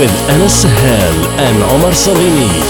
With Anas Sahel and Omar Salini.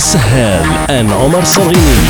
With Anas Sahel and Omar Sarghini.